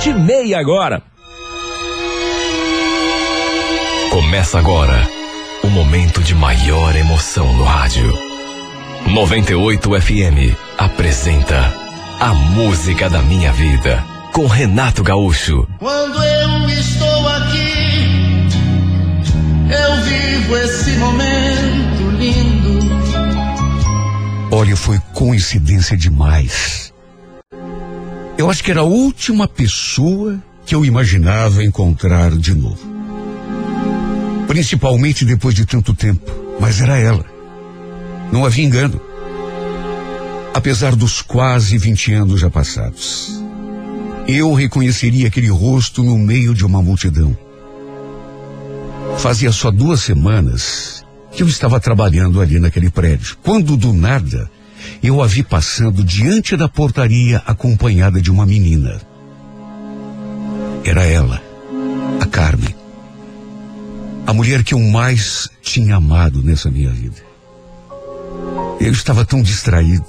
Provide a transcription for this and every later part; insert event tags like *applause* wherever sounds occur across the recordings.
sete e meia agora. Começa agora o momento de maior emoção no rádio. 98 FM apresenta A Música da Minha Vida com Renato Gaúcho. Quando eu estou aqui, eu vivo esse momento lindo. Olha, foi coincidência demais. Eu acho que era a última pessoa que eu imaginava encontrar de novo. Principalmente depois de tanto tempo. Mas era ela. Não havia engano. Apesar dos quase 20 anos já passados, eu reconheceria aquele rosto no meio de uma multidão. Fazia só duas semanas que eu estava trabalhando ali naquele prédio, quando do nada eu a vi passando diante da portaria acompanhada de uma menina. Era ela, a Carmen. A mulher que eu mais tinha amado nessa minha vida. Eu estava tão distraído.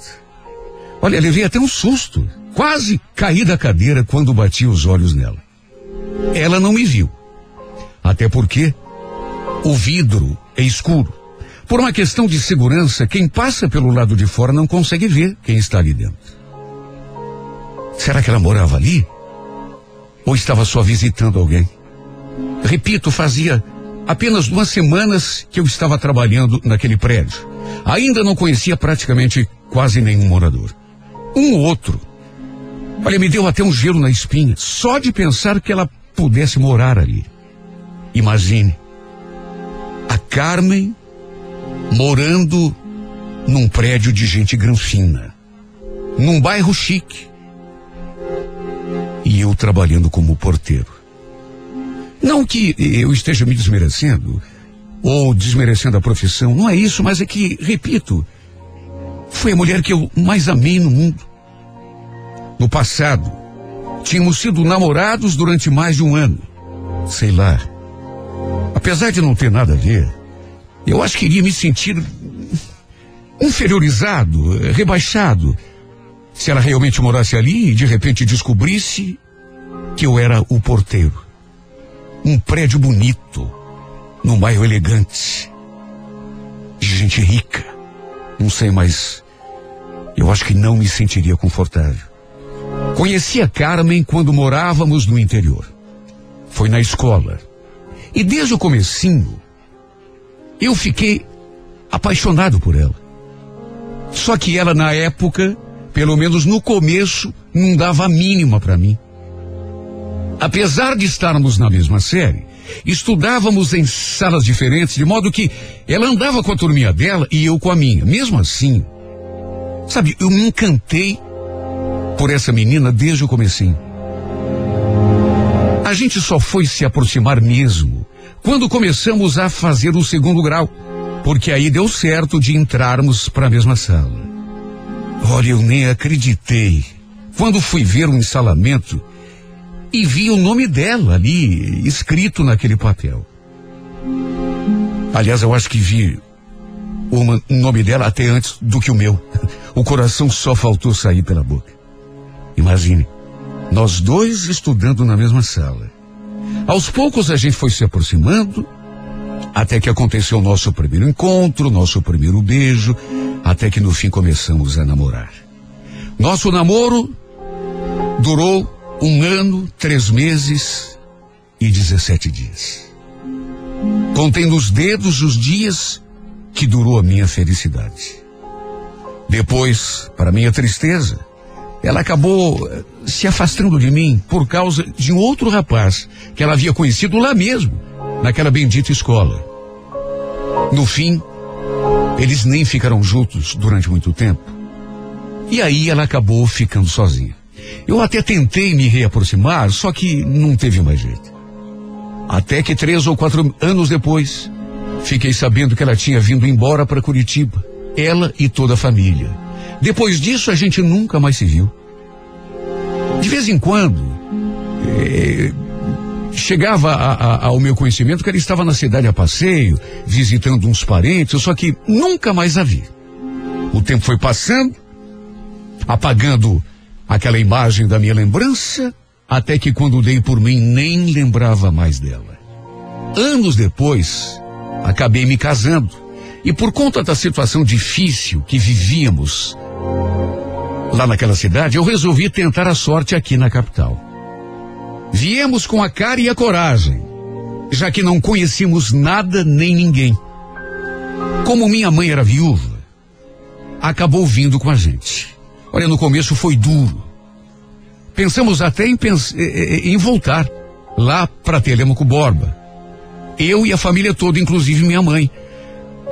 Olha, levei até um susto. Quase caí da cadeira quando bati os olhos nela. Ela não me viu. Até porque o vidro é escuro. Por uma questão de segurança, quem passa pelo lado de fora não consegue ver quem está ali dentro. Será que ela morava ali? Ou estava só visitando alguém? Repito, fazia apenas duas semanas que eu estava trabalhando naquele prédio. Ainda não conhecia praticamente quase nenhum morador. Um ou outro. Olha, me deu até um gelo na espinha, só de pensar que ela pudesse morar ali. Imagine. A Carmen morando num prédio de gente granfina, num bairro chique. E eu trabalhando como porteiro. Não que eu esteja me desmerecendo ou desmerecendo a profissão, não é isso, mas é que, repito, foi a mulher que eu mais amei no mundo. No passado, tínhamos sido namorados durante mais de um ano. Sei lá. Apesar de não ter nada a ver, eu acho que iria me sentir inferiorizado, rebaixado, se ela realmente morasse ali e de repente descobrisse que eu era o porteiro. Um prédio bonito, num bairro elegante, de gente rica. Não sei, mas eu acho que não me sentiria confortável. Conheci a Carmen quando morávamos no interior. Foi na escola. E desde o comecinho, eu fiquei apaixonado por ela. Só que ela, na época, pelo menos no começo, não dava a mínima para mim. Apesar de estarmos na mesma série, estudávamos em salas diferentes, de modo que ela andava com a turminha dela e eu com a minha. Mesmo assim, sabe, eu me encantei por essa menina desde o comecinho. A gente só foi se aproximar mesmo quando começamos a fazer o segundo grau, porque aí deu certo de entrarmos para a mesma sala. Olha, eu nem acreditei. Quando fui ver o ensalamento e vi o nome dela ali escrito naquele papel. Aliás, eu acho que vi o nome dela até antes do que o meu. *laughs* O coração só faltou sair pela boca. Imagine, nós dois estudando na mesma sala. Aos poucos a gente foi se aproximando, até que aconteceu o nosso primeiro encontro, nosso primeiro beijo, até que no fim começamos a namorar. Nosso namoro durou um ano, três meses e dezessete dias. Contei nos dedos os dias que durou a minha felicidade. Depois, para minha tristeza, ela acabou eh, se afastando de mim por causa de um outro rapaz que ela havia conhecido lá mesmo, naquela bendita escola. No fim, eles nem ficaram juntos durante muito tempo. E aí ela acabou ficando sozinha. Eu até tentei me reaproximar, só que não teve mais jeito. Até que três ou quatro anos depois, fiquei sabendo que ela tinha vindo embora para Curitiba. Ela e toda a família. Depois disso, a gente nunca mais se viu. De vez em quando, é, chegava a, a, ao meu conhecimento que ela estava na cidade a passeio, visitando uns parentes, só que nunca mais a vi. O tempo foi passando, apagando aquela imagem da minha lembrança, até que quando dei por mim nem lembrava mais dela. Anos depois, acabei me casando. E por conta da situação difícil que vivíamos lá naquela cidade, eu resolvi tentar a sorte aqui na capital. Viemos com a cara e a coragem, já que não conhecíamos nada nem ninguém. Como minha mãe era viúva, acabou vindo com a gente. Olha, no começo foi duro. Pensamos até em, pens em voltar lá para Telemaco Borba. Eu e a família toda, inclusive minha mãe.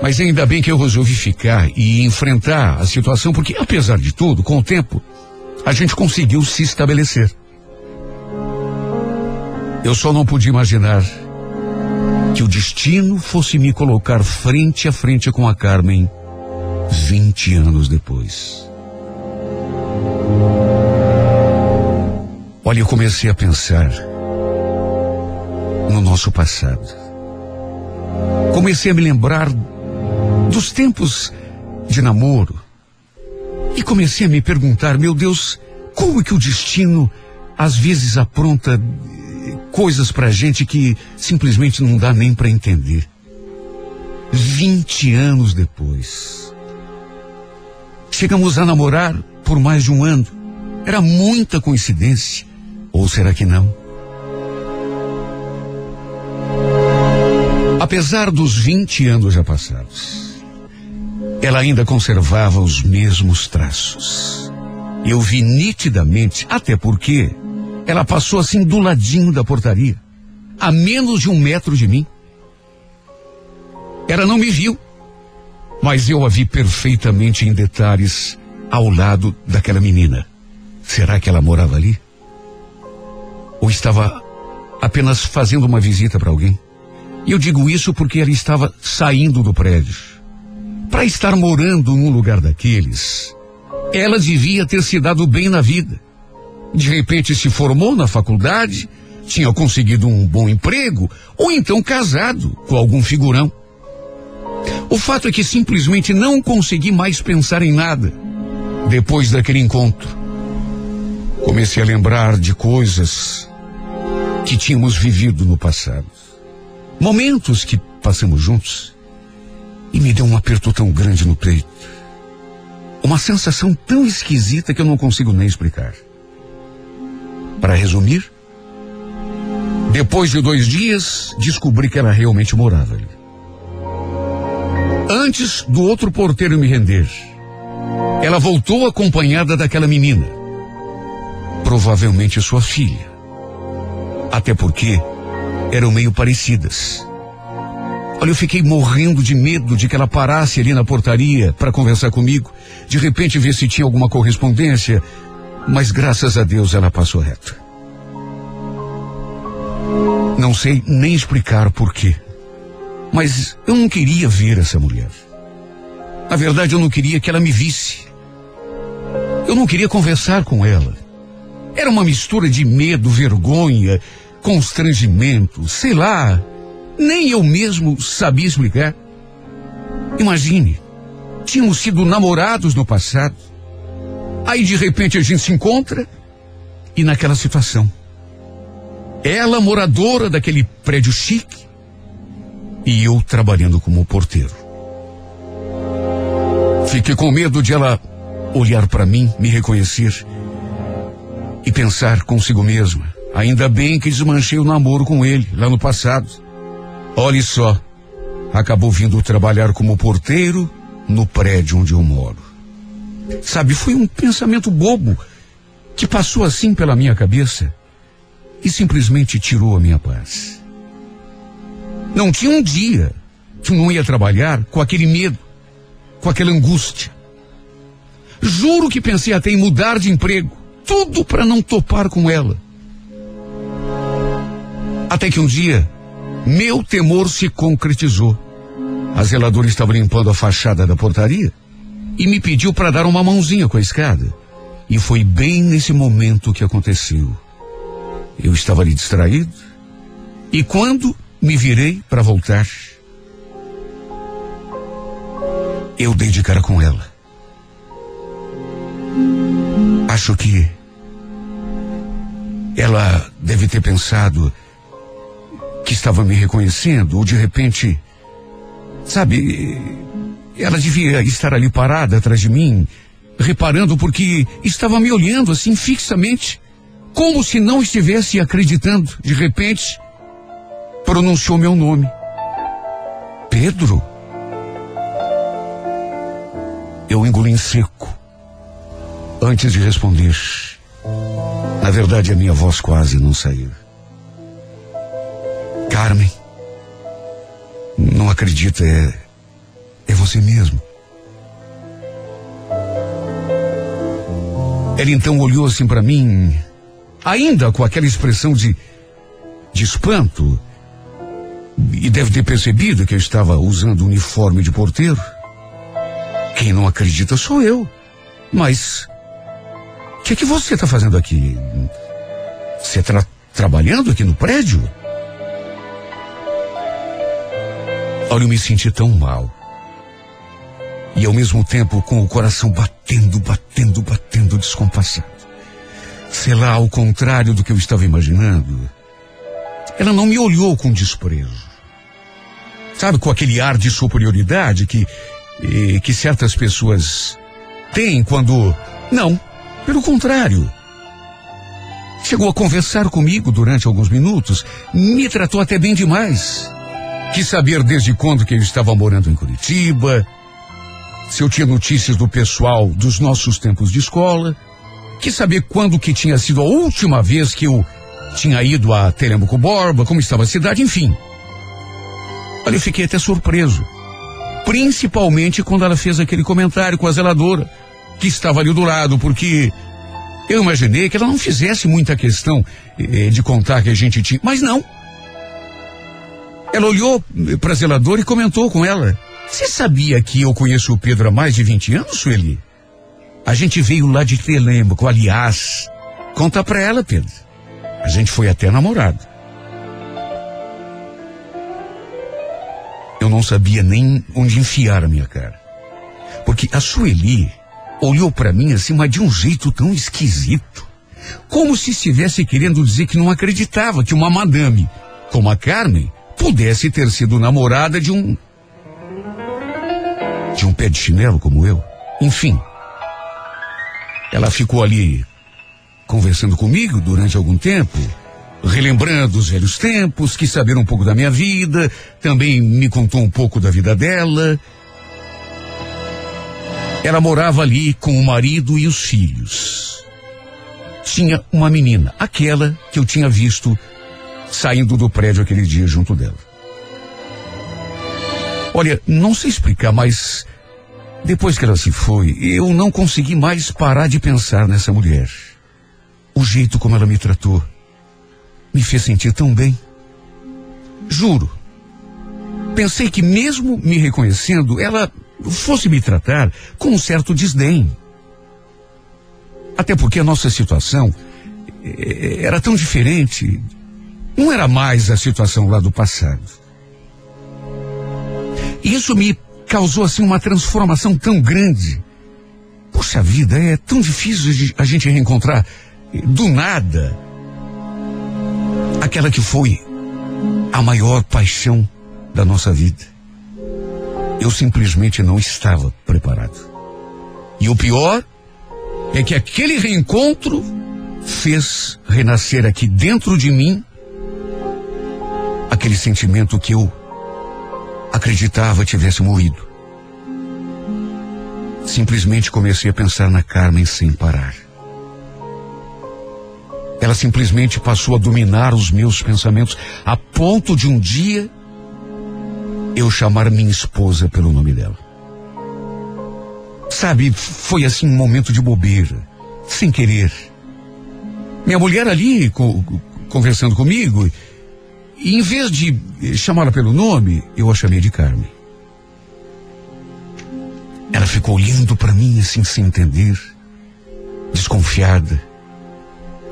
Mas ainda bem que eu resolvi ficar e enfrentar a situação, porque apesar de tudo, com o tempo, a gente conseguiu se estabelecer. Eu só não podia imaginar que o destino fosse me colocar frente a frente com a Carmen 20 anos depois. Olha, eu comecei a pensar no nosso passado. Comecei a me lembrar dos tempos de namoro. E comecei a me perguntar, meu Deus, como é que o destino às vezes apronta coisas pra gente que simplesmente não dá nem para entender. Vinte anos depois. Chegamos a namorar por mais de um ano. Era muita coincidência. Ou será que não? Apesar dos 20 anos já passados, ela ainda conservava os mesmos traços. Eu vi nitidamente, até porque ela passou assim do ladinho da portaria, a menos de um metro de mim. Ela não me viu, mas eu a vi perfeitamente em detalhes ao lado daquela menina. Será que ela morava ali? Ou estava apenas fazendo uma visita para alguém? E eu digo isso porque ela estava saindo do prédio. Para estar morando num lugar daqueles, ela devia ter se dado bem na vida. De repente se formou na faculdade, tinha conseguido um bom emprego, ou então casado com algum figurão. O fato é que simplesmente não consegui mais pensar em nada depois daquele encontro. Comecei a lembrar de coisas que tínhamos vivido no passado. Momentos que passamos juntos. E me deu um aperto tão grande no peito. Uma sensação tão esquisita que eu não consigo nem explicar. Para resumir, depois de dois dias, descobri que ela realmente morava ali. Antes do outro porteiro me render, ela voltou acompanhada daquela menina. Provavelmente sua filha. Até porque eram meio parecidas. Olha, eu fiquei morrendo de medo de que ela parasse ali na portaria para conversar comigo, de repente ver se tinha alguma correspondência, mas graças a Deus ela passou reta. Não sei nem explicar porquê, mas eu não queria ver essa mulher. Na verdade, eu não queria que ela me visse. Eu não queria conversar com ela. Era uma mistura de medo, vergonha, constrangimento, sei lá. Nem eu mesmo sabia explicar. Imagine, tínhamos sido namorados no passado. Aí de repente a gente se encontra e naquela situação. Ela moradora daquele prédio chique e eu trabalhando como porteiro. Fiquei com medo de ela olhar para mim, me reconhecer e pensar consigo mesma. Ainda bem que desmanchei o namoro com ele lá no passado. Olhe só, acabou vindo trabalhar como porteiro no prédio onde eu moro. Sabe, foi um pensamento bobo que passou assim pela minha cabeça e simplesmente tirou a minha paz. Não tinha um dia que eu não ia trabalhar com aquele medo, com aquela angústia. Juro que pensei até em mudar de emprego, tudo para não topar com ela. Até que um dia, meu temor se concretizou. A zeladora estava limpando a fachada da portaria e me pediu para dar uma mãozinha com a escada. E foi bem nesse momento que aconteceu. Eu estava ali distraído e quando me virei para voltar, eu dei de cara com ela. Acho que Ela deve ter pensado que estava me reconhecendo, ou de repente, sabe, ela devia estar ali parada atrás de mim, reparando porque estava me olhando assim fixamente, como se não estivesse acreditando. De repente, pronunciou meu nome. Pedro. Eu engoli em seco. Antes de responder, na verdade a minha voz quase não saiu. Carmen, não acredita, é, é você mesmo. Ela então olhou assim para mim, ainda com aquela expressão de, de espanto, e deve ter percebido que eu estava usando o uniforme de porteiro. Quem não acredita sou eu. Mas o que, é que você está fazendo aqui? Você está trabalhando aqui no prédio? Olha, eu me senti tão mal. E ao mesmo tempo com o coração batendo, batendo, batendo, descompassado. Sei lá, ao contrário do que eu estava imaginando, ela não me olhou com desprezo. Sabe, com aquele ar de superioridade que, que certas pessoas têm quando. Não, pelo contrário. Chegou a conversar comigo durante alguns minutos, me tratou até bem demais. Quis saber desde quando que eu estava morando em Curitiba, se eu tinha notícias do pessoal dos nossos tempos de escola, quis saber quando que tinha sido a última vez que eu tinha ido a Telemaco Borba, como estava a cidade, enfim. Olha, eu fiquei até surpreso. Principalmente quando ela fez aquele comentário com a zeladora, que estava ali do lado, porque eu imaginei que ela não fizesse muita questão eh, de contar que a gente tinha. Mas não. Ela olhou para a zeladora e comentou com ela. Você sabia que eu conheço o Pedro há mais de 20 anos, Sueli? A gente veio lá de Telêmaco, aliás. Conta pra ela, Pedro. A gente foi até namorado. Eu não sabia nem onde enfiar a minha cara. Porque a Sueli olhou para mim assim, mas de um jeito tão esquisito. Como se estivesse querendo dizer que não acreditava que uma madame como a Carmen pudesse ter sido namorada de um. de um pé de chinelo como eu. Enfim. Ela ficou ali conversando comigo durante algum tempo, relembrando os velhos tempos, quis saber um pouco da minha vida, também me contou um pouco da vida dela. Ela morava ali com o marido e os filhos. Tinha uma menina, aquela que eu tinha visto saindo do prédio aquele dia junto dela. Olha, não sei explicar, mas depois que ela se foi, eu não consegui mais parar de pensar nessa mulher. O jeito como ela me tratou me fez sentir tão bem. Juro. Pensei que mesmo me reconhecendo, ela fosse me tratar com um certo desdém. Até porque a nossa situação eh, era tão diferente não era mais a situação lá do passado. E isso me causou assim uma transformação tão grande. Poxa vida, é tão difícil a gente reencontrar do nada aquela que foi a maior paixão da nossa vida. Eu simplesmente não estava preparado. E o pior é que aquele reencontro fez renascer aqui dentro de mim aquele sentimento que eu acreditava tivesse morrido. Simplesmente comecei a pensar na Carmen sem parar. Ela simplesmente passou a dominar os meus pensamentos a ponto de um dia eu chamar minha esposa pelo nome dela. Sabe, foi assim um momento de bobeira, sem querer. Minha mulher ali co conversando comigo e em vez de chamá-la pelo nome, eu a chamei de Carmen. Ela ficou olhando para mim assim sem entender, desconfiada.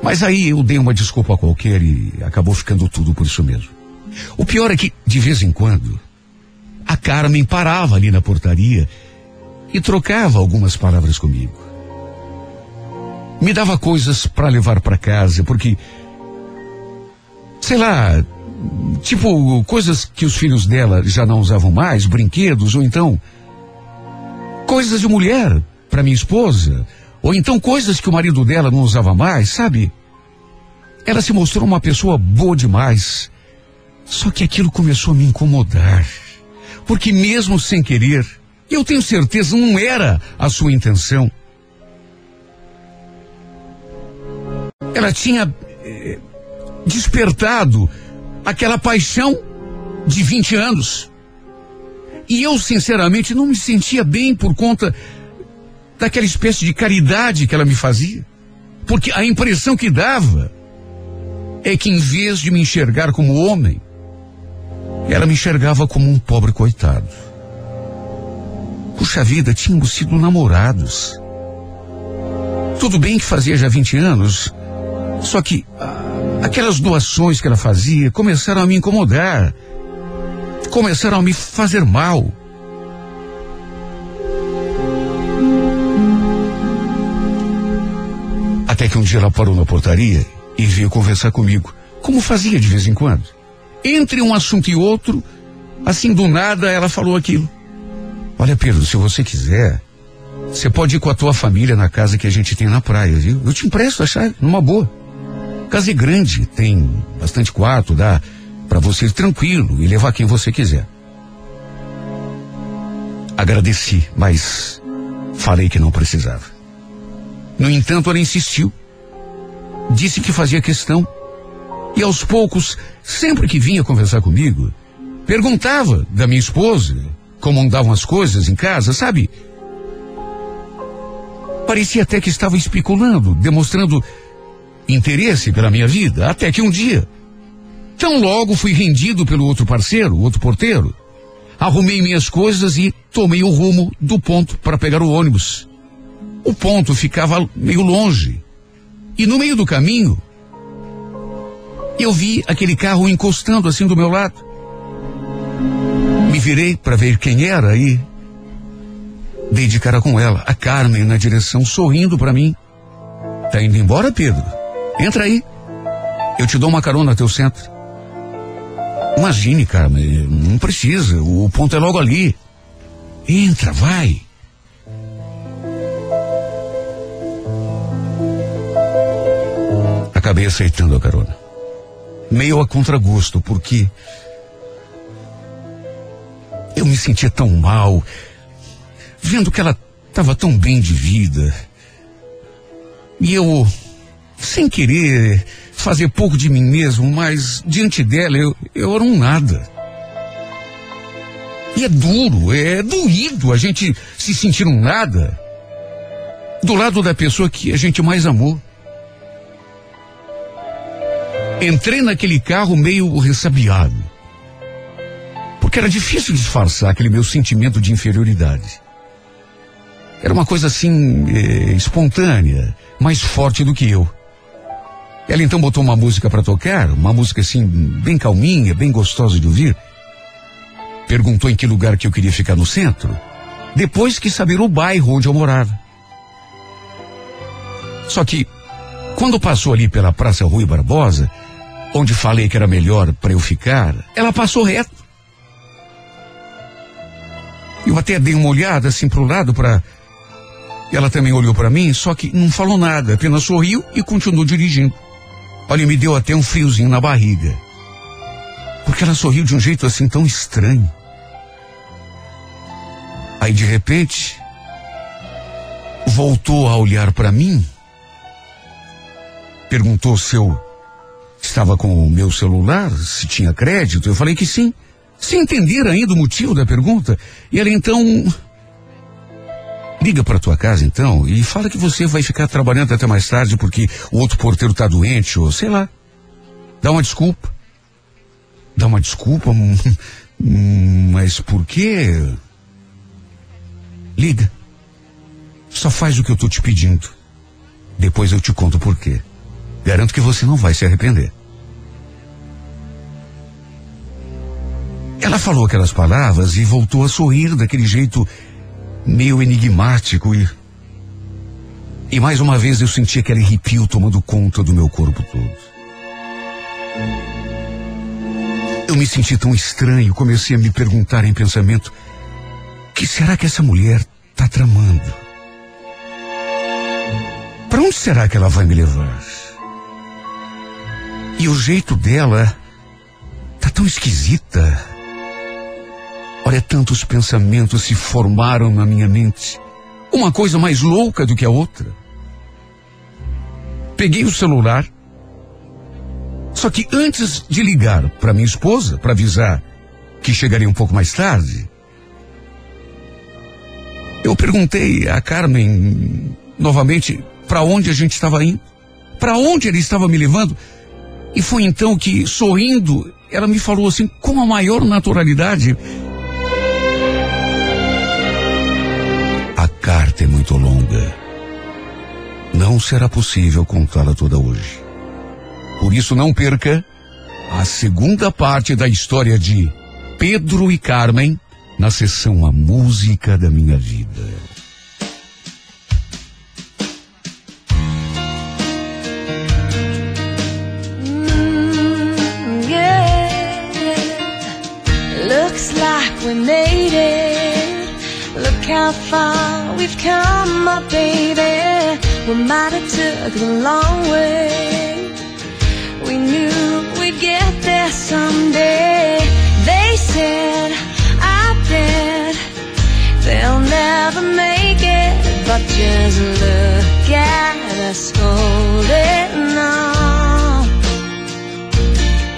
Mas aí eu dei uma desculpa qualquer e acabou ficando tudo por isso mesmo. O pior é que, de vez em quando, a Carmen parava ali na portaria e trocava algumas palavras comigo. Me dava coisas para levar para casa, porque sei lá, tipo coisas que os filhos dela já não usavam mais, brinquedos, ou então coisas de mulher para minha esposa, ou então coisas que o marido dela não usava mais, sabe? Ela se mostrou uma pessoa boa demais. Só que aquilo começou a me incomodar. Porque mesmo sem querer, eu tenho certeza não era a sua intenção. Ela tinha eh, despertado aquela paixão de 20 anos. E eu, sinceramente, não me sentia bem por conta daquela espécie de caridade que ela me fazia. Porque a impressão que dava é que, em vez de me enxergar como homem, ela me enxergava como um pobre coitado. Puxa vida, tínhamos sido namorados. Tudo bem que fazia já 20 anos, só que ah, aquelas doações que ela fazia começaram a me incomodar. Começaram a me fazer mal. Até que um dia ela parou na portaria e veio conversar comigo, como fazia de vez em quando. Entre um assunto e outro, assim do nada ela falou aquilo. Olha, Pedro, se você quiser, você pode ir com a tua família na casa que a gente tem na praia, viu? Eu te empresto a chave, numa boa. Casa é grande, tem bastante quarto, dá para você ir tranquilo e levar quem você quiser. Agradeci, mas falei que não precisava. No entanto, ela insistiu. Disse que fazia questão. E aos poucos, sempre que vinha conversar comigo, perguntava da minha esposa, como andavam as coisas em casa, sabe? Parecia até que estava especulando, demonstrando interesse pela minha vida, até que um dia, tão logo fui rendido pelo outro parceiro, outro porteiro, arrumei minhas coisas e tomei o rumo do ponto para pegar o ônibus. O ponto ficava meio longe. E no meio do caminho, eu vi aquele carro encostando assim do meu lado. Me virei para ver quem era e dei de cara com ela, a Carmen na direção, sorrindo para mim. Tá indo embora, Pedro? Entra aí. Eu te dou uma carona até o centro. Imagine, Carmen, não precisa, o ponto é logo ali. Entra, vai. Acabei aceitando a carona. Meio a contragosto, porque eu me sentia tão mal, vendo que ela estava tão bem de vida. E eu, sem querer fazer pouco de mim mesmo, mas diante dela eu, eu era um nada. E é duro, é doído a gente se sentir um nada do lado da pessoa que a gente mais amou. Entrei naquele carro meio ressabiado. Porque era difícil disfarçar aquele meu sentimento de inferioridade. Era uma coisa assim, eh, espontânea, mais forte do que eu. Ela então botou uma música para tocar, uma música assim, bem calminha, bem gostosa de ouvir. Perguntou em que lugar que eu queria ficar no centro. Depois quis saber o bairro onde eu morava. Só que, quando passou ali pela Praça Rui Barbosa, onde falei que era melhor para eu ficar, ela passou reto. Eu até dei uma olhada assim pro lado para ela também olhou para mim, só que não falou nada, apenas sorriu e continuou dirigindo. Olha, me deu até um friozinho na barriga. Porque ela sorriu de um jeito assim tão estranho. Aí de repente, voltou a olhar para mim, perguntou se eu estava com o meu celular, se tinha crédito. Eu falei que sim, sem entender ainda o motivo da pergunta. E ela então. Liga para tua casa então e fala que você vai ficar trabalhando até mais tarde porque o outro porteiro tá doente ou sei lá. Dá uma desculpa. Dá uma desculpa, mas por quê? Liga. Só faz o que eu tô te pedindo. Depois eu te conto por quê. Garanto que você não vai se arrepender. Ela falou aquelas palavras e voltou a sorrir daquele jeito meio enigmático e. E mais uma vez eu senti aquele arrepio tomando conta do meu corpo todo. Eu me senti tão estranho, comecei a me perguntar em pensamento: o que será que essa mulher está tramando? Para onde será que ela vai me levar? E o jeito dela tá tão esquisita. Olha, tantos pensamentos se formaram na minha mente. Uma coisa mais louca do que a outra. Peguei o celular. Só que antes de ligar para minha esposa para avisar que chegaria um pouco mais tarde, eu perguntei a Carmen novamente para onde a gente estava indo, para onde ele estava me levando. E foi então que, sorrindo, ela me falou assim, com a maior naturalidade: carta é muito longa. Não será possível contá-la toda hoje. Por isso, não perca a segunda parte da história de Pedro e Carmen na sessão A Música da Minha Vida. we made it. How far we've come, my baby. We might have took the long way. We knew we'd get there someday. They said, I bet they'll never make it. But just look at us holding on.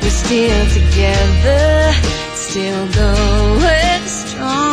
We're still together, still going strong.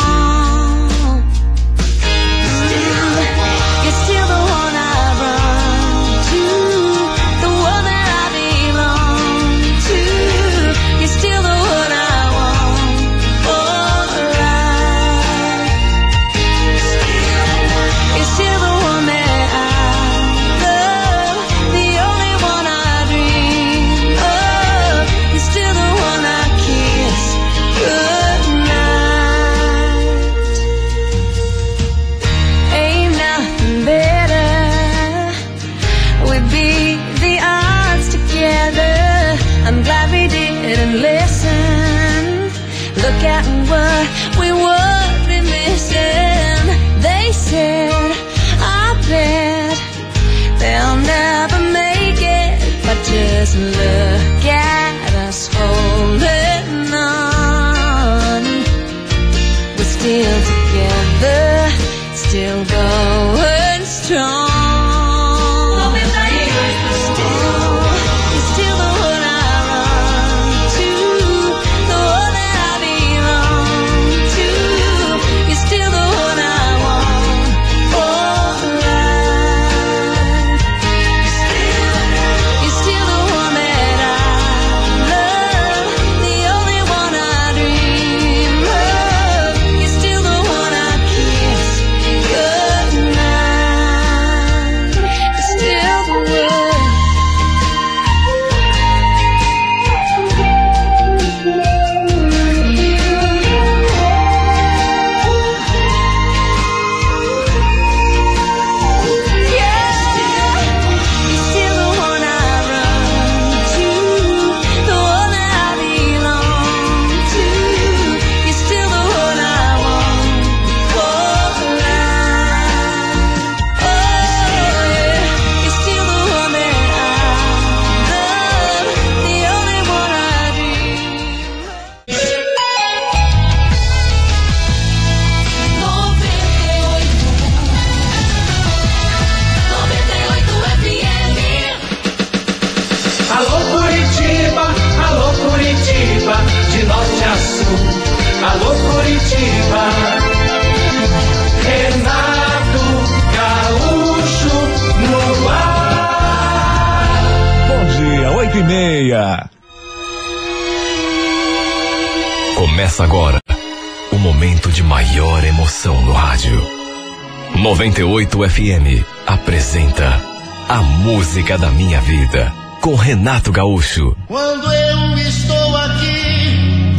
98 FM apresenta A Música da Minha Vida com Renato Gaúcho. Quando eu estou aqui,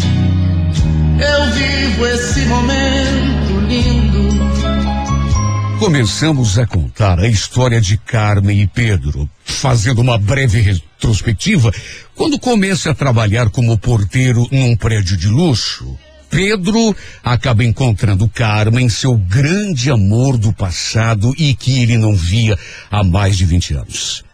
eu vivo esse momento lindo. Começamos a contar a história de Carmen e Pedro, fazendo uma breve retrospectiva, quando começa a trabalhar como porteiro num prédio de luxo, Pedro acaba encontrando Carmen, seu grande amor do passado e que ele não via há mais de 20 anos.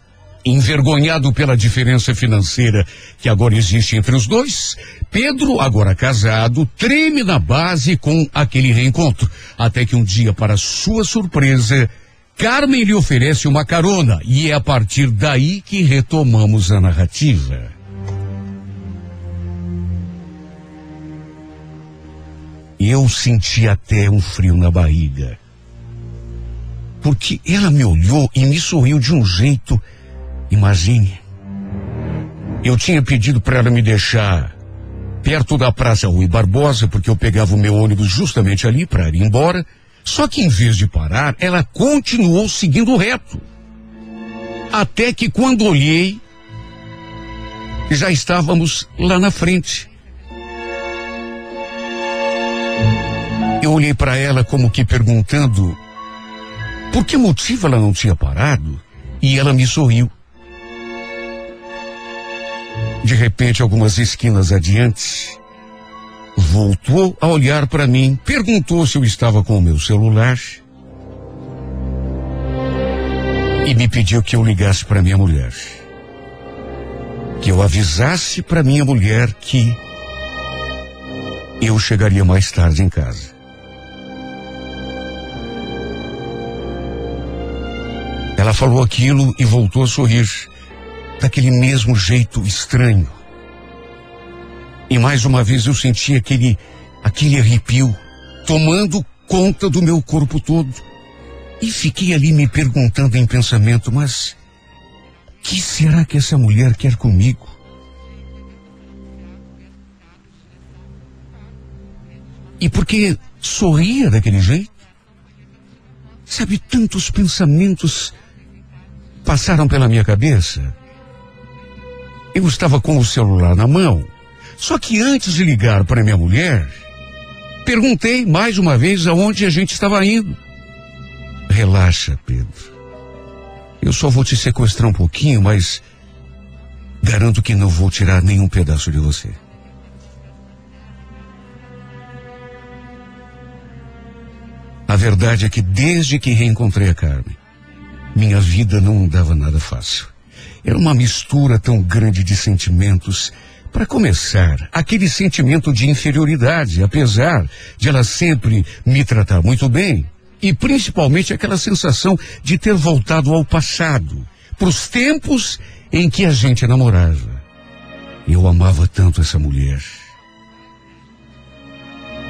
Envergonhado pela diferença financeira que agora existe entre os dois, Pedro, agora casado, treme na base com aquele reencontro. Até que um dia, para sua surpresa, Carmen lhe oferece uma carona e é a partir daí que retomamos a narrativa. Eu senti até um frio na barriga. Porque ela me olhou e me sorriu de um jeito. Imagine. Eu tinha pedido para ela me deixar perto da Praça Rui Barbosa, porque eu pegava o meu ônibus justamente ali para ir embora. Só que em vez de parar, ela continuou seguindo reto. Até que quando olhei, já estávamos lá na frente. Eu olhei para ela como que perguntando por que motivo ela não tinha parado e ela me sorriu. De repente, algumas esquinas adiante, voltou a olhar para mim, perguntou se eu estava com o meu celular e me pediu que eu ligasse para minha mulher. Que eu avisasse para minha mulher que eu chegaria mais tarde em casa. Ela falou aquilo e voltou a sorrir, daquele mesmo jeito estranho. E mais uma vez eu senti aquele, aquele arrepio tomando conta do meu corpo todo. E fiquei ali me perguntando em pensamento, mas que será que essa mulher quer comigo? E por que sorria daquele jeito? Sabe, tantos pensamentos passaram pela minha cabeça. Eu estava com o celular na mão. Só que antes de ligar para minha mulher, perguntei mais uma vez aonde a gente estava indo. Relaxa, Pedro. Eu só vou te sequestrar um pouquinho, mas garanto que não vou tirar nenhum pedaço de você. A verdade é que desde que reencontrei a Carmen, minha vida não andava nada fácil. Era uma mistura tão grande de sentimentos. Para começar, aquele sentimento de inferioridade, apesar de ela sempre me tratar muito bem, e principalmente aquela sensação de ter voltado ao passado, para os tempos em que a gente namorava. Eu amava tanto essa mulher.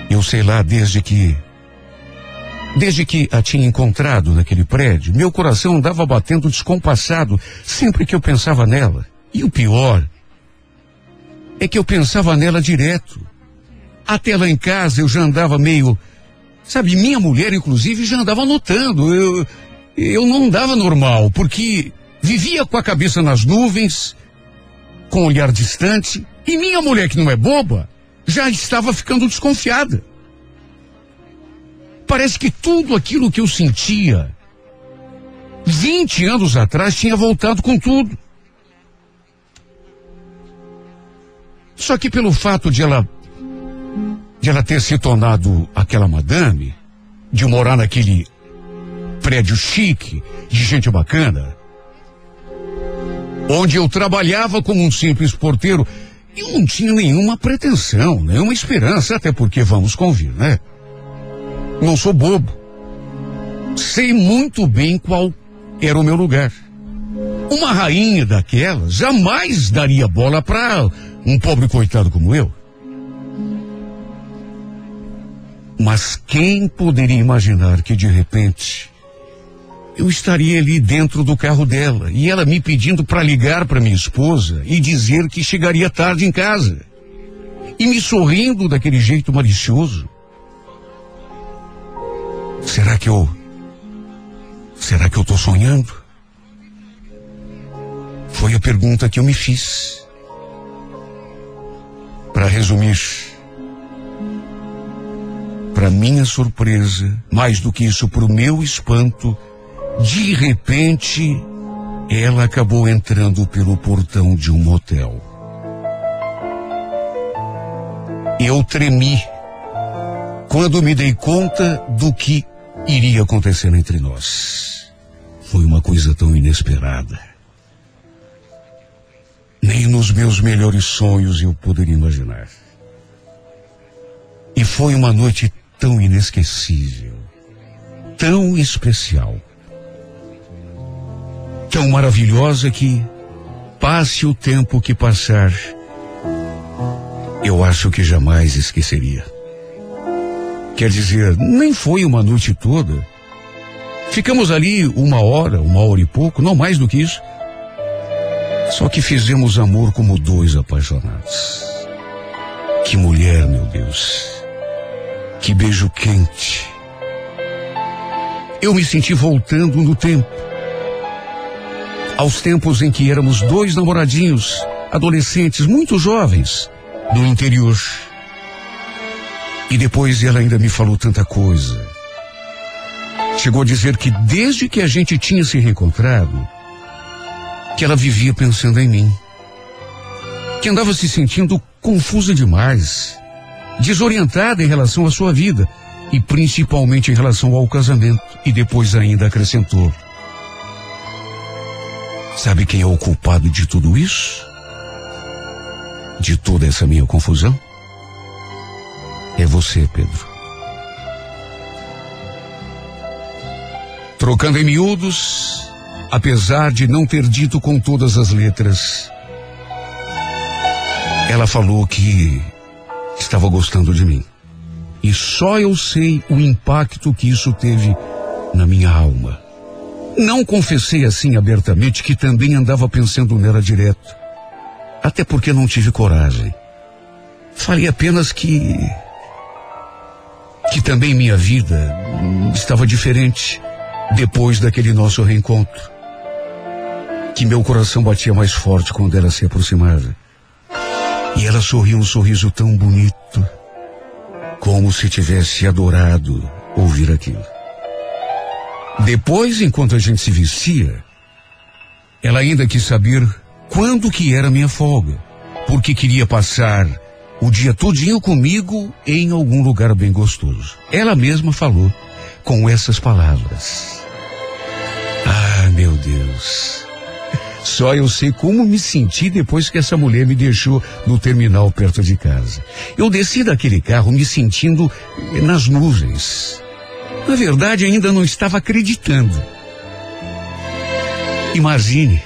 Eu sei lá, desde que Desde que a tinha encontrado naquele prédio, meu coração andava batendo descompassado sempre que eu pensava nela. E o pior é que eu pensava nela direto. Até lá em casa eu já andava meio. Sabe, minha mulher, inclusive, já andava notando. Eu, eu não andava normal, porque vivia com a cabeça nas nuvens, com um olhar distante, e minha mulher, que não é boba, já estava ficando desconfiada. Parece que tudo aquilo que eu sentia 20 anos atrás tinha voltado com tudo. Só que pelo fato de ela de ela ter se tornado aquela madame, de morar naquele prédio chique, de gente bacana, onde eu trabalhava como um simples porteiro, eu não tinha nenhuma pretensão, nenhuma esperança, até porque vamos convir, né? Não sou bobo. Sei muito bem qual era o meu lugar. Uma rainha daquela jamais daria bola para um pobre coitado como eu. Mas quem poderia imaginar que de repente eu estaria ali dentro do carro dela e ela me pedindo para ligar para minha esposa e dizer que chegaria tarde em casa e me sorrindo daquele jeito malicioso? Será que eu. Será que eu estou sonhando? Foi a pergunta que eu me fiz. Para resumir, para minha surpresa, mais do que isso, para o meu espanto, de repente, ela acabou entrando pelo portão de um motel. Eu tremi quando me dei conta do que iria acontecer entre nós. Foi uma coisa tão inesperada. Nem nos meus melhores sonhos eu poderia imaginar. E foi uma noite tão inesquecível, tão especial, tão maravilhosa que, passe o tempo que passar, eu acho que jamais esqueceria. Quer dizer, nem foi uma noite toda. Ficamos ali uma hora, uma hora e pouco, não mais do que isso. Só que fizemos amor como dois apaixonados. Que mulher, meu Deus. Que beijo quente. Eu me senti voltando no tempo. Aos tempos em que éramos dois namoradinhos, adolescentes, muito jovens, do interior. E depois ela ainda me falou tanta coisa. Chegou a dizer que desde que a gente tinha se reencontrado, que ela vivia pensando em mim. Que andava se sentindo confusa demais, desorientada em relação à sua vida e principalmente em relação ao casamento. E depois ainda acrescentou: Sabe quem é o culpado de tudo isso? De toda essa minha confusão? É você, Pedro. Trocando em miúdos, apesar de não ter dito com todas as letras, ela falou que estava gostando de mim. E só eu sei o impacto que isso teve na minha alma. Não confessei assim abertamente que também andava pensando nela direto. Até porque não tive coragem. Falei apenas que. Que também minha vida estava diferente depois daquele nosso reencontro. Que meu coração batia mais forte quando ela se aproximava. E ela sorriu um sorriso tão bonito, como se tivesse adorado ouvir aquilo. Depois, enquanto a gente se vestia, ela ainda quis saber quando que era minha folga, porque queria passar o dia todinho comigo em algum lugar bem gostoso. Ela mesma falou com essas palavras. Ah, meu Deus. Só eu sei como me senti depois que essa mulher me deixou no terminal perto de casa. Eu desci daquele carro me sentindo eh, nas nuvens. Na verdade, ainda não estava acreditando. Imagine,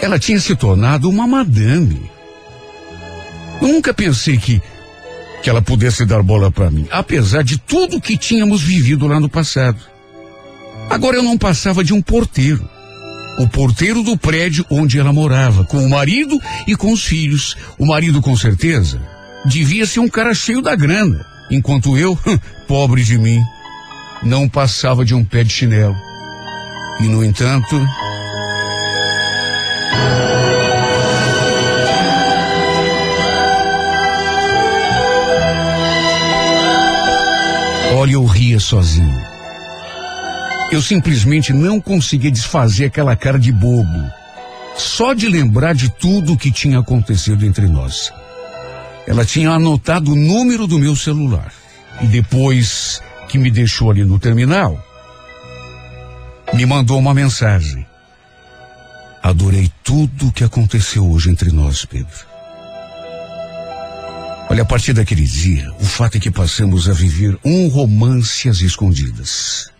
ela tinha se tornado uma madame. Nunca pensei que que ela pudesse dar bola para mim, apesar de tudo que tínhamos vivido lá no passado. Agora eu não passava de um porteiro. O porteiro do prédio onde ela morava, com o marido e com os filhos. O marido, com certeza, devia ser um cara cheio da grana, enquanto eu, *laughs* pobre de mim, não passava de um pé de chinelo. E, no entanto, olha, eu ria sozinho. Eu simplesmente não conseguia desfazer aquela cara de bobo. Só de lembrar de tudo o que tinha acontecido entre nós. Ela tinha anotado o número do meu celular. E depois que me deixou ali no terminal, me mandou uma mensagem. Adorei tudo o que aconteceu hoje entre nós, Pedro. Olha, a partir daquele dia, o fato é que passamos a viver um romance às escondidas.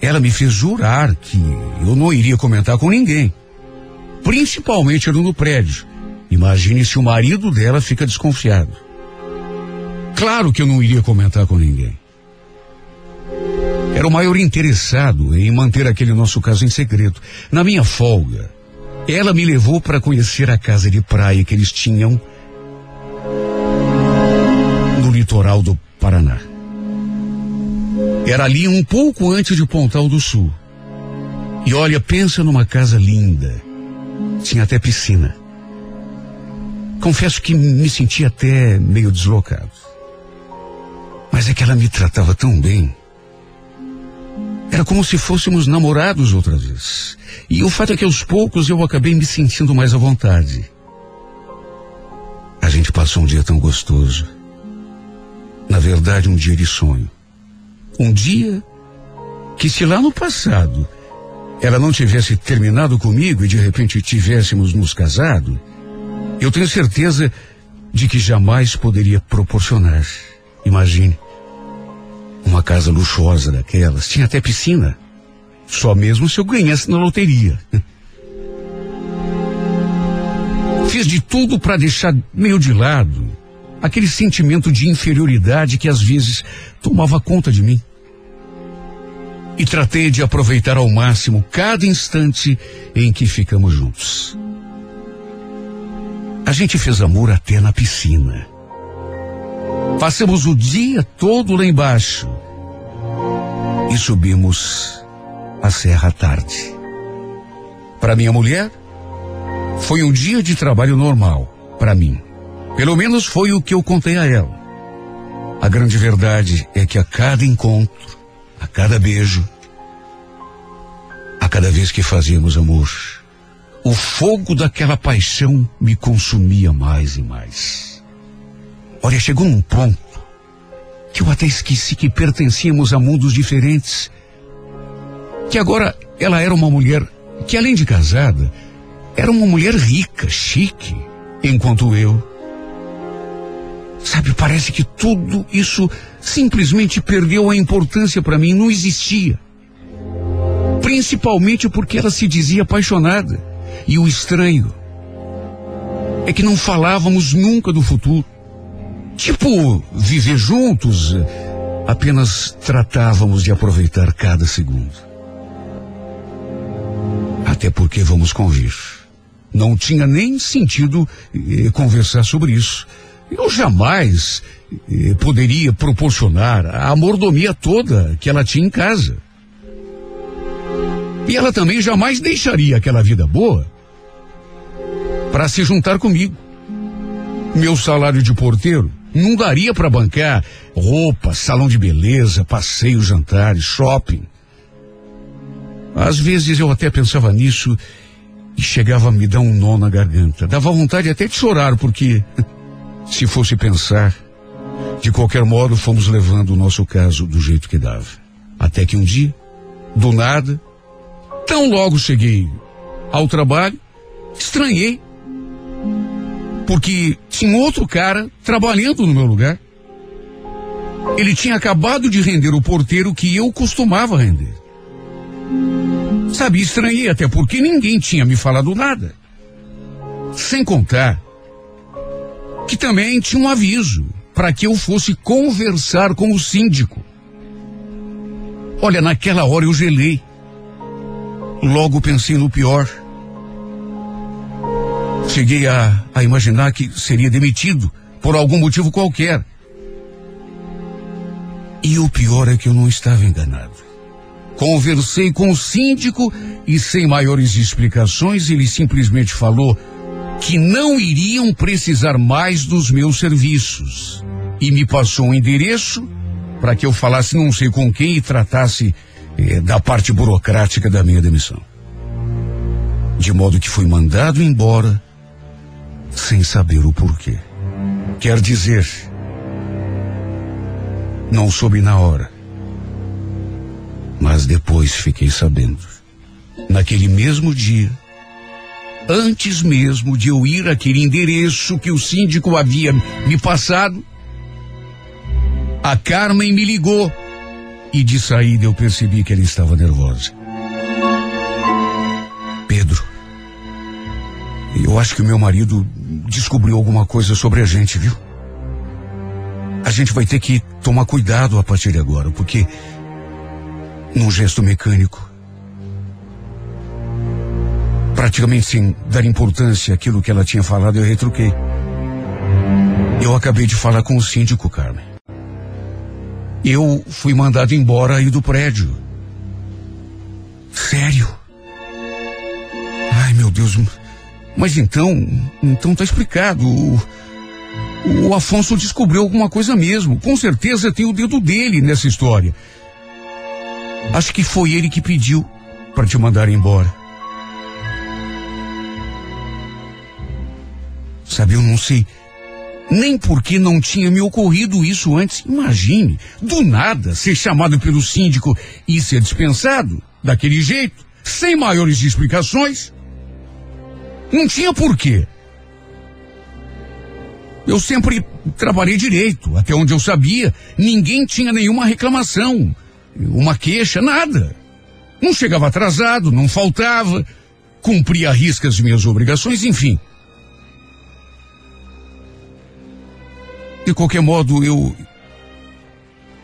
Ela me fez jurar que eu não iria comentar com ninguém. Principalmente no prédio. Imagine se o marido dela fica desconfiado. Claro que eu não iria comentar com ninguém. Era o maior interessado em manter aquele nosso caso em segredo. Na minha folga, ela me levou para conhecer a casa de praia que eles tinham litoral do Paraná. Era ali um pouco antes de Pontal do Sul. E olha, pensa numa casa linda. Tinha até piscina. Confesso que me senti até meio deslocado. Mas é que ela me tratava tão bem. Era como se fôssemos namorados outra vez. E o fato é que aos poucos eu acabei me sentindo mais à vontade. A gente passou um dia tão gostoso. Na verdade, um dia de sonho. Um dia que se lá no passado ela não tivesse terminado comigo e de repente tivéssemos nos casado, eu tenho certeza de que jamais poderia proporcionar. Imagine. Uma casa luxuosa daquelas, tinha até piscina. Só mesmo se eu ganhasse na loteria. Fiz de tudo para deixar meio de lado aquele sentimento de inferioridade que às vezes tomava conta de mim. E tratei de aproveitar ao máximo cada instante em que ficamos juntos. A gente fez amor até na piscina. Passamos o dia todo lá embaixo e subimos a serra à tarde. Para minha mulher, foi um dia de trabalho normal para mim. Pelo menos foi o que eu contei a ela. A grande verdade é que a cada encontro, a cada beijo, a cada vez que fazíamos amor, o fogo daquela paixão me consumia mais e mais. Olha, chegou num ponto que eu até esqueci que pertencíamos a mundos diferentes. Que agora ela era uma mulher que, além de casada, era uma mulher rica, chique, enquanto eu. Sabe, parece que tudo isso simplesmente perdeu a importância para mim, não existia. Principalmente porque ela se dizia apaixonada. E o estranho é que não falávamos nunca do futuro. Tipo, viver juntos, apenas tratávamos de aproveitar cada segundo. Até porque, vamos convir, não tinha nem sentido eh, conversar sobre isso. Eu jamais eh, poderia proporcionar a mordomia toda que ela tinha em casa. E ela também jamais deixaria aquela vida boa para se juntar comigo. Meu salário de porteiro não daria para bancar roupa, salão de beleza, passeio, jantares, shopping. Às vezes eu até pensava nisso e chegava a me dar um nó na garganta. Dava vontade até de chorar, porque, *laughs* se fosse pensar, de qualquer modo fomos levando o nosso caso do jeito que dava. Até que um dia, do nada, tão logo cheguei ao trabalho, estranhei. Porque tinha outro cara trabalhando no meu lugar. Ele tinha acabado de render o porteiro que eu costumava render. Sabe, estranhei até porque ninguém tinha me falado nada. Sem contar que também tinha um aviso para que eu fosse conversar com o síndico. Olha, naquela hora eu gelei. Logo pensei no pior. Cheguei a, a imaginar que seria demitido por algum motivo qualquer. E o pior é que eu não estava enganado. Conversei com o síndico e, sem maiores explicações, ele simplesmente falou que não iriam precisar mais dos meus serviços. E me passou um endereço para que eu falasse não sei com quem e tratasse eh, da parte burocrática da minha demissão. De modo que fui mandado embora sem saber o porquê. Quer dizer, não soube na hora, mas depois fiquei sabendo. Naquele mesmo dia, antes mesmo de eu ir àquele endereço que o síndico havia me passado, a Carmen me ligou e de saída eu percebi que ela estava nervosa. Pedro, eu acho que o meu marido descobriu alguma coisa sobre a gente, viu? A gente vai ter que tomar cuidado a partir de agora, porque num gesto mecânico, praticamente sem dar importância àquilo que ela tinha falado, eu retruquei. Eu acabei de falar com o síndico, Carmen. Eu fui mandado embora aí do prédio. Sério? Ai, meu Deus. Mas então, então tá explicado. O, o Afonso descobriu alguma coisa mesmo. Com certeza tem o dedo dele nessa história. Acho que foi ele que pediu para te mandar embora. Sabe, eu não sei nem porque não tinha me ocorrido isso antes. Imagine, do nada, ser chamado pelo síndico e ser dispensado daquele jeito, sem maiores explicações. Não tinha porquê. Eu sempre trabalhei direito, até onde eu sabia, ninguém tinha nenhuma reclamação, uma queixa, nada. Não chegava atrasado, não faltava, cumpria a risca as minhas obrigações, enfim. De qualquer modo, eu.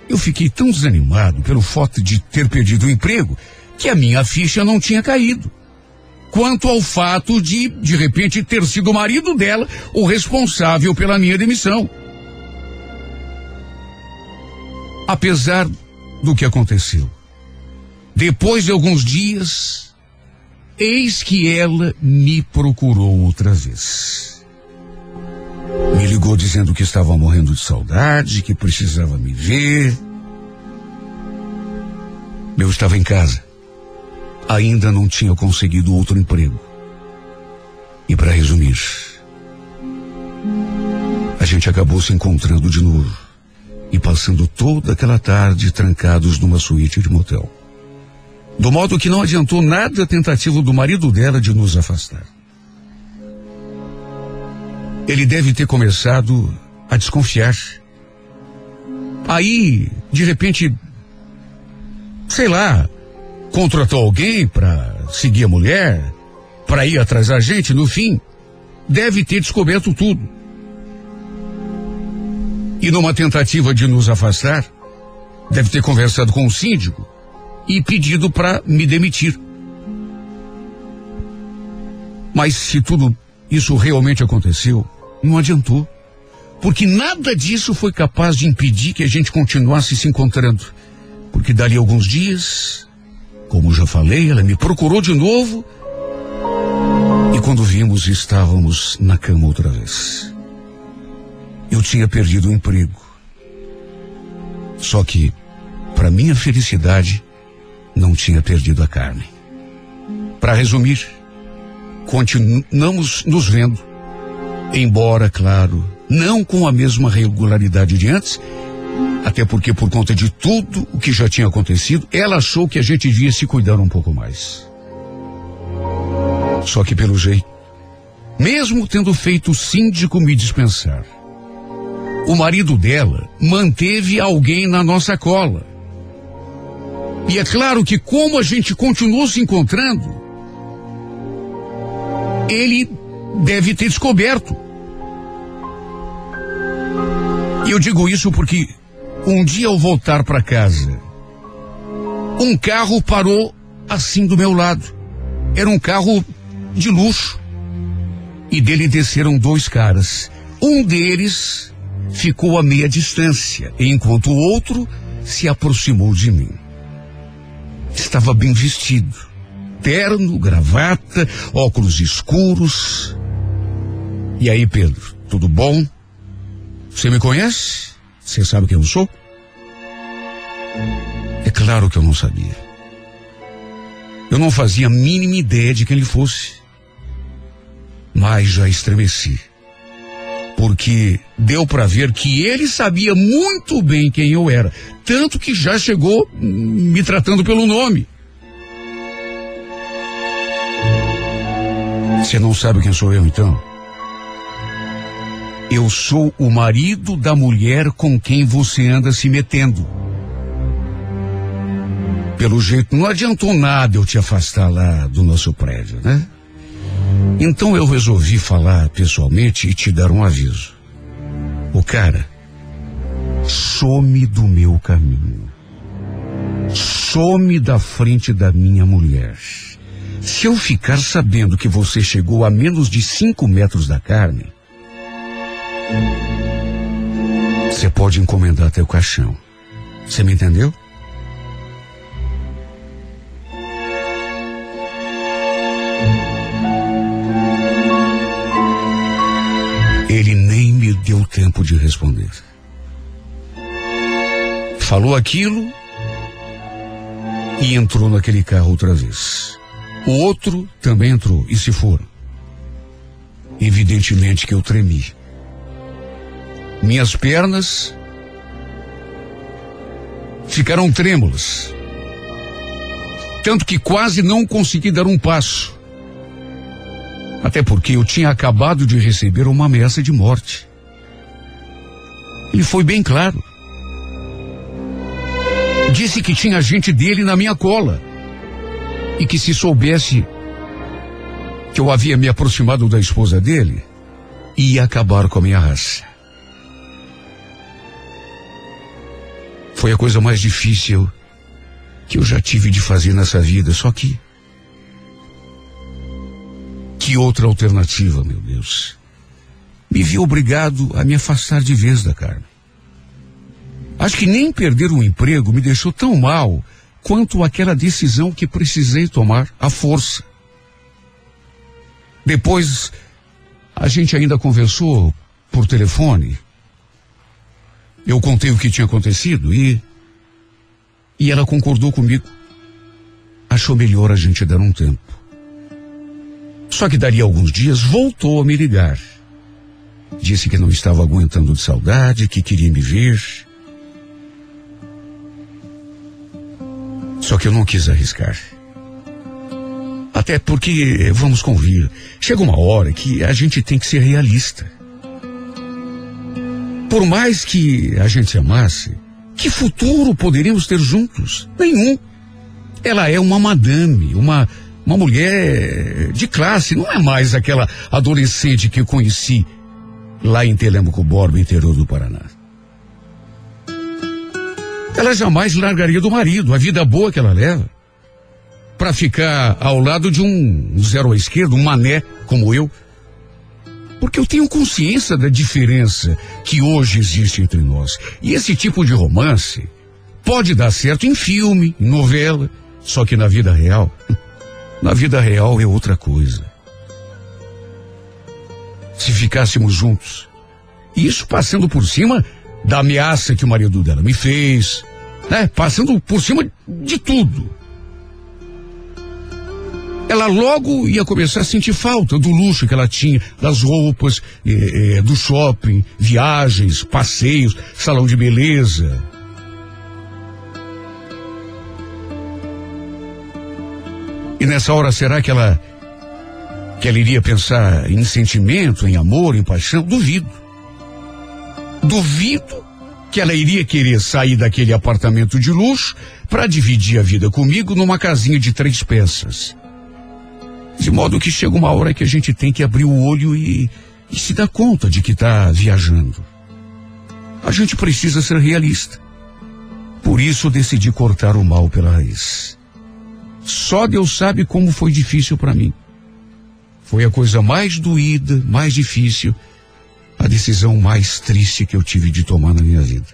Eu fiquei tão desanimado pelo fato de ter perdido o emprego que a minha ficha não tinha caído. Quanto ao fato de, de repente, ter sido o marido dela o responsável pela minha demissão. Apesar do que aconteceu, depois de alguns dias, eis que ela me procurou outra vez. Me ligou dizendo que estava morrendo de saudade, que precisava me ver. Eu estava em casa. Ainda não tinha conseguido outro emprego. E para resumir, a gente acabou se encontrando de novo e passando toda aquela tarde trancados numa suíte de motel. Do modo que não adiantou nada a tentativa do marido dela de nos afastar. Ele deve ter começado a desconfiar. Aí, de repente, sei lá, contratou alguém para seguir a mulher, para ir atrás da gente, no fim, deve ter descoberto tudo. E numa tentativa de nos afastar, deve ter conversado com o síndico e pedido para me demitir. Mas se tudo isso realmente aconteceu, não adiantou. Porque nada disso foi capaz de impedir que a gente continuasse se encontrando. Porque dali alguns dias, como já falei, ela me procurou de novo. E quando vimos, estávamos na cama outra vez. Eu tinha perdido o emprego. Só que, para minha felicidade, não tinha perdido a carne. Para resumir, continuamos nos vendo Embora, claro, não com a mesma regularidade de antes, até porque por conta de tudo o que já tinha acontecido, ela achou que a gente devia se cuidar um pouco mais. Só que pelo jeito, mesmo tendo feito o síndico me dispensar, o marido dela manteve alguém na nossa cola. E é claro que como a gente continuou se encontrando, ele deve ter descoberto. E eu digo isso porque um dia ao voltar para casa, um carro parou assim do meu lado. Era um carro de luxo. E dele desceram dois caras. Um deles ficou a meia distância, enquanto o outro se aproximou de mim. Estava bem vestido. Terno, gravata, óculos escuros, e aí, Pedro, tudo bom? Você me conhece? Você sabe quem eu sou? É claro que eu não sabia. Eu não fazia a mínima ideia de quem ele fosse. Mas já estremeci. Porque deu para ver que ele sabia muito bem quem eu era. Tanto que já chegou me tratando pelo nome. Você não sabe quem sou eu, então? Eu sou o marido da mulher com quem você anda se metendo. Pelo jeito, não adiantou nada eu te afastar lá do nosso prédio, né? Então eu resolvi falar pessoalmente e te dar um aviso. O cara some do meu caminho. Some da frente da minha mulher. Se eu ficar sabendo que você chegou a menos de cinco metros da carne, você pode encomendar o caixão. Você me entendeu? Ele nem me deu tempo de responder. Falou aquilo e entrou naquele carro outra vez. O outro também entrou e se foram. Evidentemente que eu tremi. Minhas pernas ficaram trêmulas. Tanto que quase não consegui dar um passo. Até porque eu tinha acabado de receber uma ameaça de morte. Ele foi bem claro. Disse que tinha gente dele na minha cola. E que se soubesse que eu havia me aproximado da esposa dele, ia acabar com a minha raça. Foi a coisa mais difícil que eu já tive de fazer nessa vida, só que. Que outra alternativa, meu Deus? Me vi obrigado a me afastar de vez da Carmen. Acho que nem perder um emprego me deixou tão mal quanto aquela decisão que precisei tomar à força. Depois, a gente ainda conversou por telefone. Eu contei o que tinha acontecido e. E ela concordou comigo. Achou melhor a gente dar um tempo. Só que daria alguns dias voltou a me ligar. Disse que não estava aguentando de saudade, que queria me ver. Só que eu não quis arriscar. Até porque, vamos convir, chega uma hora que a gente tem que ser realista. Por mais que a gente se amasse, que futuro poderíamos ter juntos? Nenhum. Ela é uma madame, uma, uma mulher de classe, não é mais aquela adolescente que eu conheci lá em Telemaco Borba, interior do Paraná. Ela jamais largaria do marido, a vida boa que ela leva, para ficar ao lado de um zero à esquerda, um mané como eu. Porque eu tenho consciência da diferença que hoje existe entre nós. E esse tipo de romance pode dar certo em filme, em novela, só que na vida real, *laughs* na vida real é outra coisa. Se ficássemos juntos, isso passando por cima da ameaça que o marido dela me fez, né? Passando por cima de tudo. Ela logo ia começar a sentir falta do luxo que ela tinha, das roupas, eh, eh, do shopping, viagens, passeios, salão de beleza. E nessa hora, será que ela que ela iria pensar em sentimento, em amor, em paixão? Duvido. Duvido que ela iria querer sair daquele apartamento de luxo para dividir a vida comigo numa casinha de três peças. De modo que chega uma hora que a gente tem que abrir o olho e, e se dar conta de que está viajando. A gente precisa ser realista. Por isso decidi cortar o mal pela raiz. Só Deus sabe como foi difícil para mim. Foi a coisa mais doída, mais difícil, a decisão mais triste que eu tive de tomar na minha vida.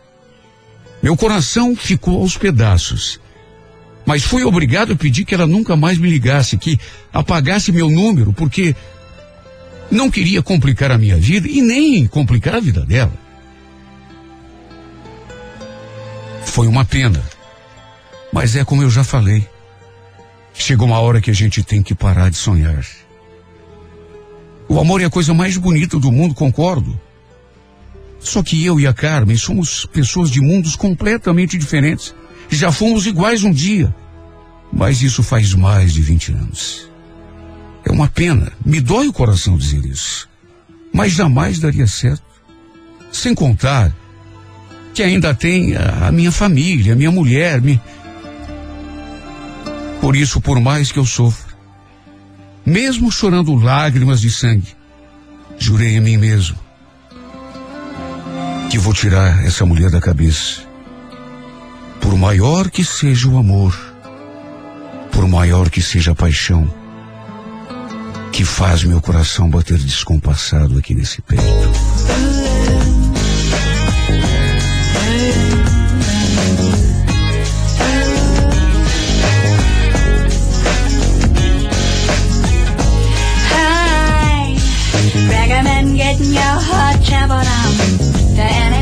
Meu coração ficou aos pedaços. Mas fui obrigado a pedir que ela nunca mais me ligasse, que apagasse meu número, porque não queria complicar a minha vida e nem complicar a vida dela. Foi uma pena. Mas é como eu já falei. Chegou uma hora que a gente tem que parar de sonhar. O amor é a coisa mais bonita do mundo, concordo. Só que eu e a Carmen somos pessoas de mundos completamente diferentes. Já fomos iguais um dia. Mas isso faz mais de 20 anos. É uma pena. Me dói o coração dizer isso. Mas jamais daria certo. Sem contar que ainda tem a, minha família, a minha mulher. Me... Por isso, por mais que eu sofra, mesmo chorando lágrimas de sangue, jurei a mim mesmo que vou tirar essa mulher da cabeça. Por maior que seja o amor, por maior que seja a paixão, que faz meu coração bater descompassado aqui nesse peito. Hi, getting your heart on.